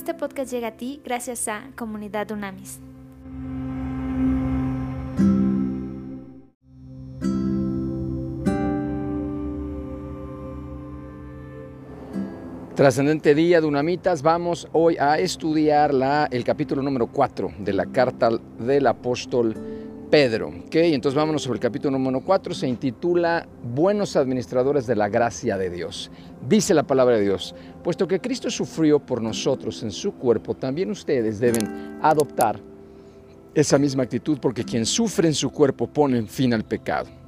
Este podcast llega a ti gracias a Comunidad Unamis. Trascendente día, Dunamitas, vamos hoy a estudiar la, el capítulo número 4 de la carta del apóstol Pedro. ¿okay? Entonces vámonos sobre el capítulo número 4, se intitula Buenos administradores de la gracia de Dios. Dice la palabra de Dios, puesto que Cristo sufrió por nosotros en su cuerpo, también ustedes deben adoptar esa misma actitud, porque quien sufre en su cuerpo pone fin al pecado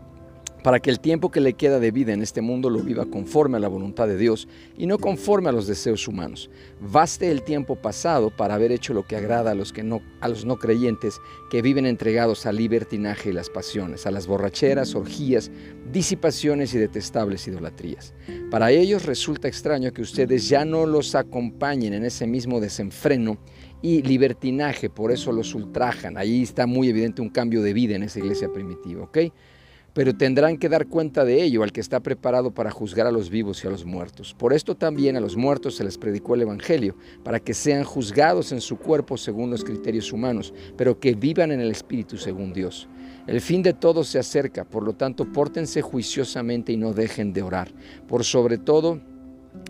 para que el tiempo que le queda de vida en este mundo lo viva conforme a la voluntad de Dios y no conforme a los deseos humanos. Baste el tiempo pasado para haber hecho lo que agrada a los, que no, a los no creyentes que viven entregados al libertinaje y las pasiones, a las borracheras, orgías, disipaciones y detestables idolatrías. Para ellos resulta extraño que ustedes ya no los acompañen en ese mismo desenfreno y libertinaje, por eso los ultrajan. Ahí está muy evidente un cambio de vida en esa iglesia primitiva, ¿ok? Pero tendrán que dar cuenta de ello al que está preparado para juzgar a los vivos y a los muertos. Por esto también a los muertos se les predicó el Evangelio, para que sean juzgados en su cuerpo según los criterios humanos, pero que vivan en el Espíritu según Dios. El fin de todos se acerca, por lo tanto, pórtense juiciosamente y no dejen de orar. Por sobre todo,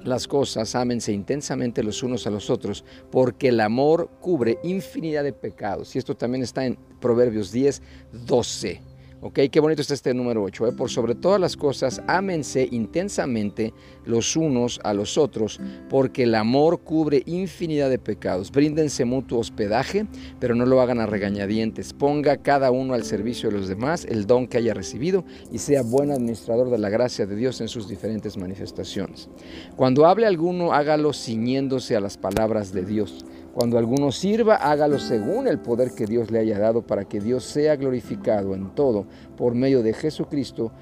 las cosas, ámense intensamente los unos a los otros, porque el amor cubre infinidad de pecados. Y esto también está en Proverbios 10, 12. Ok, qué bonito está este número 8. ¿eh? Por sobre todas las cosas, ámense intensamente los unos a los otros, porque el amor cubre infinidad de pecados. Bríndense mutuo hospedaje, pero no lo hagan a regañadientes. Ponga cada uno al servicio de los demás el don que haya recibido y sea buen administrador de la gracia de Dios en sus diferentes manifestaciones. Cuando hable alguno, hágalo ciñéndose a las palabras de Dios cuando alguno sirva, hágalo según el poder que Dios le haya dado para que Dios sea glorificado en todo por medio de Jesucristo,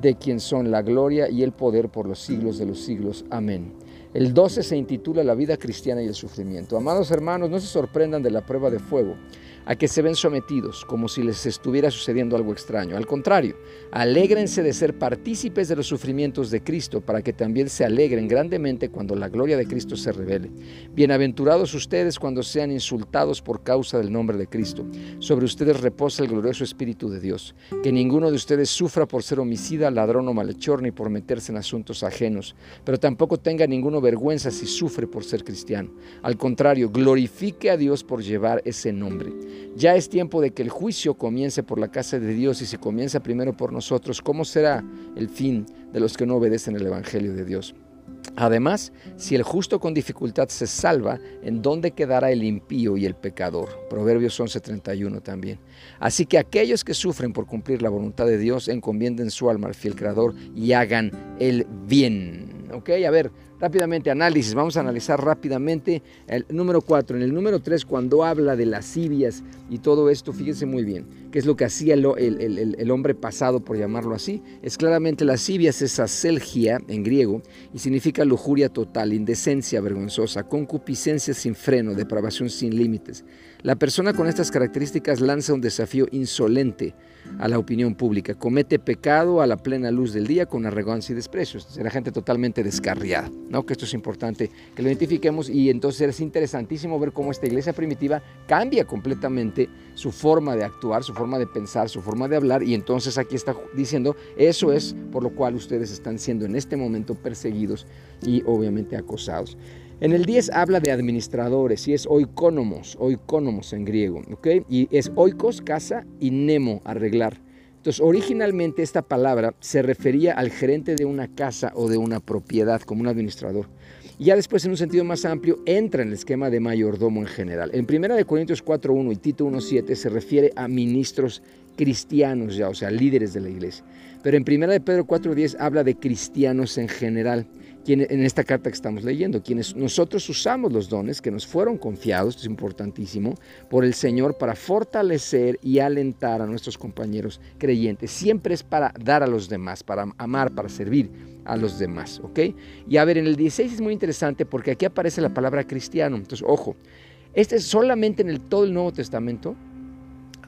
de quien son la gloria y el poder por los siglos de los siglos. Amén. El 12 se intitula La vida cristiana y el sufrimiento. Amados hermanos, no se sorprendan de la prueba de fuego a que se ven sometidos como si les estuviera sucediendo algo extraño. Al contrario, alégrense de ser partícipes de los sufrimientos de Cristo para que también se alegren grandemente cuando la gloria de Cristo se revele. Bienaventurados ustedes cuando sean insultados por causa del nombre de Cristo. Sobre ustedes reposa el glorioso Espíritu de Dios. Que ninguno de ustedes sufra por ser homicida, ladrón o malhechor, ni por meterse en asuntos ajenos, pero tampoco tenga ninguno vergüenza si sufre por ser cristiano. Al contrario, glorifique a Dios por llevar ese nombre. Ya es tiempo de que el juicio comience por la casa de Dios y si comienza primero por nosotros, ¿cómo será el fin de los que no obedecen el Evangelio de Dios? Además, si el justo con dificultad se salva, ¿en dónde quedará el impío y el pecador? Proverbios 11:31 también. Así que aquellos que sufren por cumplir la voluntad de Dios, encomienden su alma al fiel Creador y hagan el bien. ¿Ok? A ver, Rápidamente, análisis. Vamos a analizar rápidamente el número 4. En el número 3, cuando habla de lascivias y todo esto, fíjense muy bien, qué es lo que hacía el, hombre pasado, por llamarlo así. Es claramente lascivias, es aselgia en griego y significa lujuria total, indecencia vergonzosa, concupiscencia sin freno, depravación sin límites. La persona con estas características lanza un desafío insolente a la opinión pública, comete pecado a la plena luz del día con arrogancia y desprecio. Será gente totalmente descarriada, ¿no? Que esto es importante que lo identifiquemos y entonces es interesantísimo ver cómo esta iglesia primitiva cambia completamente su forma de actuar, su forma de pensar, su forma de hablar y entonces aquí está diciendo, eso es por lo cual ustedes están siendo en este momento perseguidos y obviamente acosados. En el 10 habla de administradores y es oikonomos, oikonomos en griego, ¿ok? Y es oikos, casa, y nemo, arreglar. Entonces, originalmente esta palabra se refería al gerente de una casa o de una propiedad, como un administrador. Y ya después, en un sentido más amplio, entra en el esquema de mayordomo en general. En 1 Corintios 4.1 y Tito 1.7 se refiere a ministros cristianos ya, o sea, líderes de la iglesia. Pero en 1 de Pedro 4.10 habla de cristianos en general en esta carta que estamos leyendo, quienes nosotros usamos los dones que nos fueron confiados, esto es importantísimo, por el Señor para fortalecer y alentar a nuestros compañeros creyentes. Siempre es para dar a los demás, para amar, para servir a los demás, ¿ok? Y a ver, en el 16 es muy interesante porque aquí aparece la palabra cristiano. Entonces, ojo, este es solamente en el, todo el Nuevo Testamento.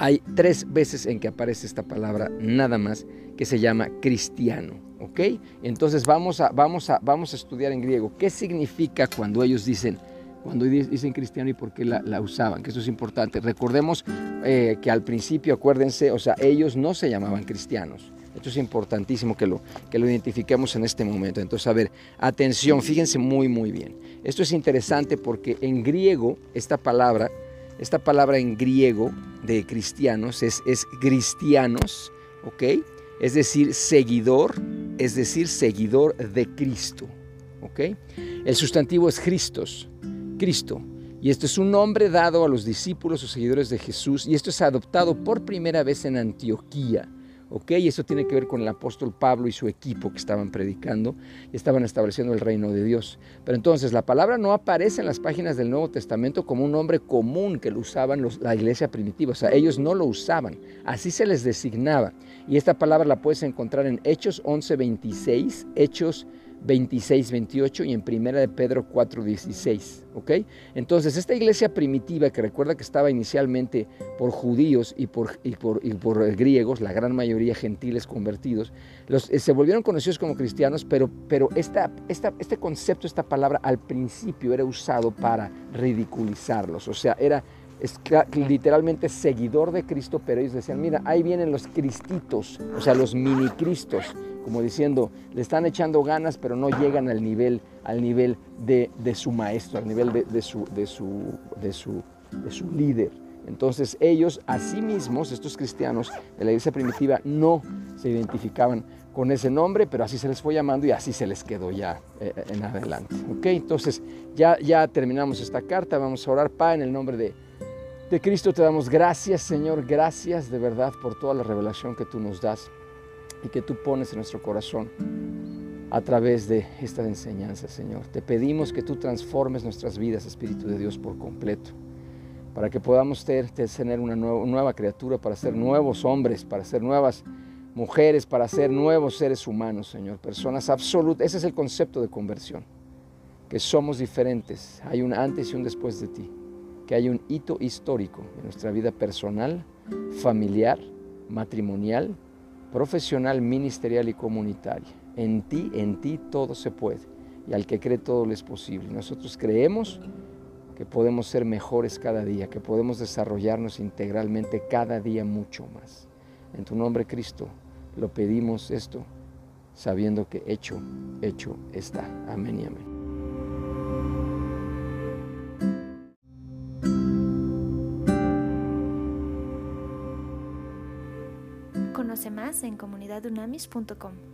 Hay tres veces en que aparece esta palabra nada más que se llama cristiano. ¿Ok? Entonces vamos a, vamos, a, vamos a estudiar en griego qué significa cuando ellos dicen cuando dicen cristiano y por qué la, usaban, que eso es importante. Recordemos eh, que al principio, acuérdense, o sea, ellos no se llamaban cristianos. Esto es importantísimo que lo, que lo identifiquemos en este momento. Entonces, a ver, atención, fíjense muy, muy bien. Esto es interesante porque en griego, esta palabra, esta palabra en griego de cristianos es, es cristianos, ¿ok? Es decir, seguidor, es decir, seguidor de Cristo, ¿ok? El sustantivo es Christos, Cristo. Y esto es un nombre dado a los discípulos o seguidores de Jesús y esto es adoptado por primera vez en Antioquía. ¿Ok? Y eso tiene que ver con el apóstol Pablo y su equipo que estaban predicando y estaban estableciendo el reino de Dios. Pero entonces la palabra no aparece en las páginas del Nuevo Testamento como un nombre común que lo usaban la iglesia primitiva, o sea, ellos no lo usaban, así se les designaba. Y esta palabra la puedes encontrar en Hechos 11:26, Hechos 26, 28 y en Primera de Pedro 4, 16. ¿ok? Entonces, esta iglesia primitiva que recuerda que estaba inicialmente por judíos y por, y por, y por griegos, la gran mayoría gentiles convertidos, eh, se volvieron conocidos como cristianos, pero, pero esta, esta, este concepto, esta palabra al principio era usado para ridiculizarlos, o sea, era literalmente seguidor de Cristo, pero ellos decían, mira, ahí vienen los cristitos, o sea, los mini cristos, como diciendo, le están echando ganas, pero no llegan al nivel, al nivel de, su maestro, al nivel de, su, de, su, de, su, de su líder. Entonces ellos, a sí mismos, estos cristianos de la iglesia primitiva, no se identificaban con ese nombre, pero así se les fue llamando y así se les quedó ya eh, en adelante. Entonces ya, ya terminamos esta carta, vamos a orar, Pa, en el nombre de de Cristo te damos gracias, Señor, gracias de verdad por toda la revelación que tú nos das y que tú pones en nuestro corazón a través de esta enseñanza, Señor. Te pedimos que tú transformes nuestras vidas, Espíritu de Dios, por completo, para que podamos tener una nueva, criatura, para ser nuevos hombres, para ser nuevas mujeres, para ser nuevos seres humanos, Señor, personas absolutas. Ese es el concepto de conversión, que somos diferentes, hay un antes y un después de ti que hay un hito histórico en nuestra vida personal, familiar, matrimonial, profesional, ministerial y comunitaria. En ti, en ti todo se puede. Y al que cree todo le es posible. Nosotros creemos que podemos ser mejores cada día, que podemos desarrollarnos integralmente cada día mucho más. En tu nombre, Cristo, lo pedimos esto, sabiendo que hecho, hecho está. Amén y amén. Más en comunidadunamis.com.